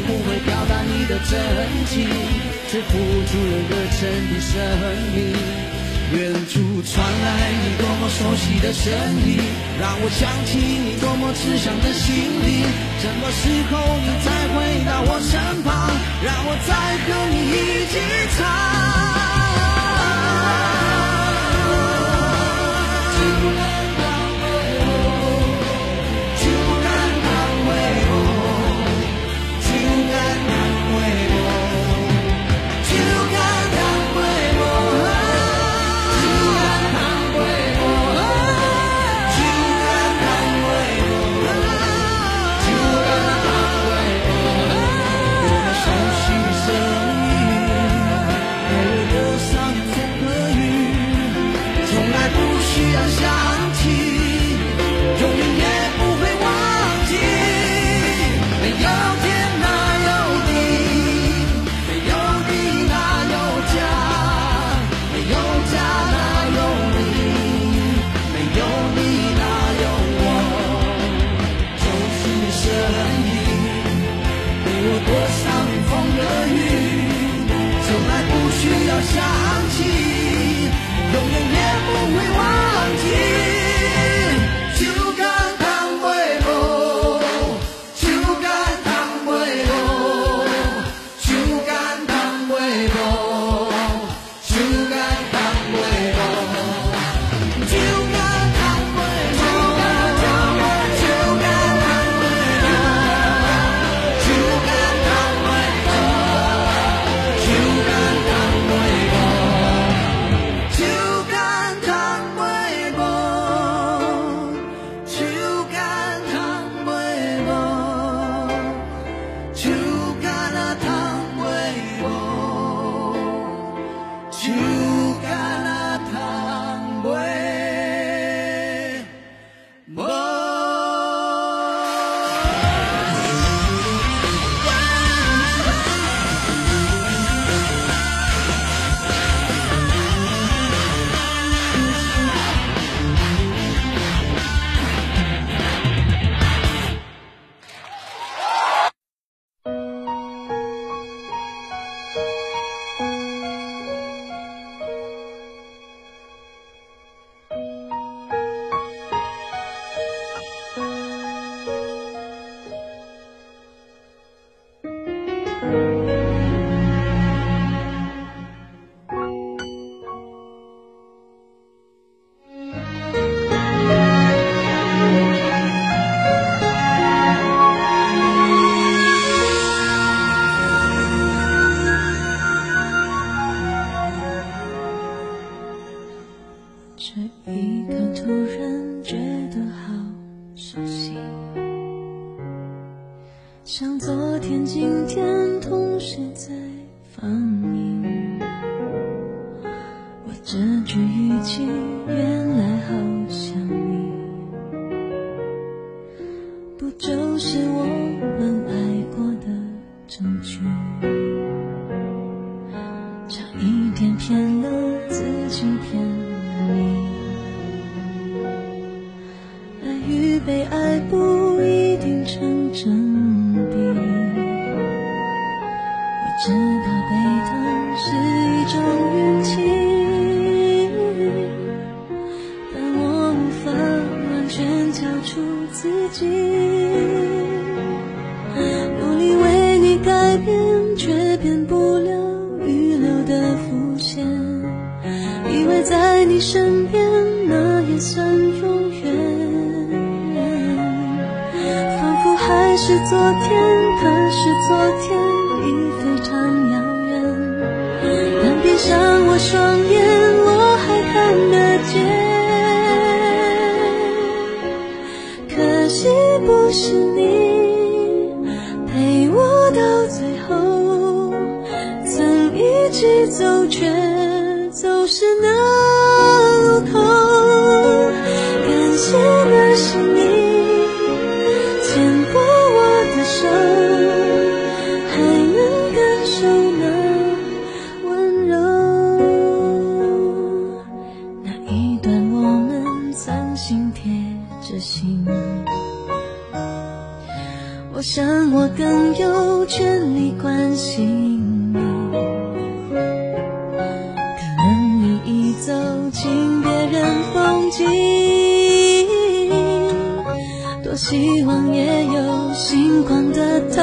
不会表达你的真情，却付出了热忱的生命。远处传来你多么熟悉的声音，让我想起你多么慈祥的心灵。什么时候你再回到我身旁，让我再和你一起唱？夕阳下天今天同时在放映我这句语气原来好像你不就是我是你陪我到最后曾一起走却走失那路口感谢那是你牵过我的手还能感受那温柔那一段我们曾心贴着心。我想我更有权利关心你。可能你已走进别人风景，多希望也有星光的投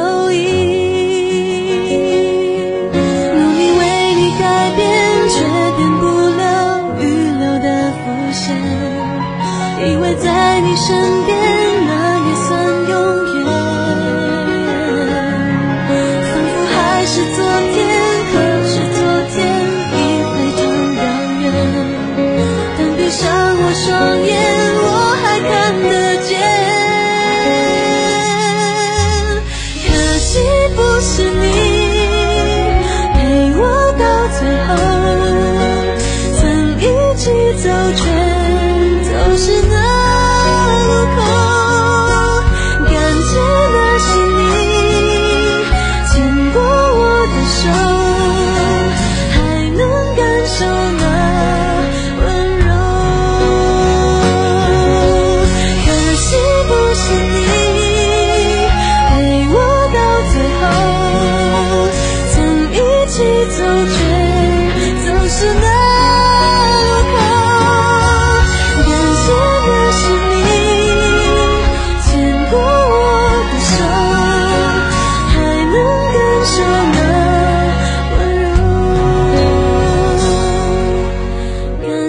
是你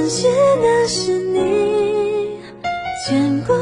感谢那是你牵过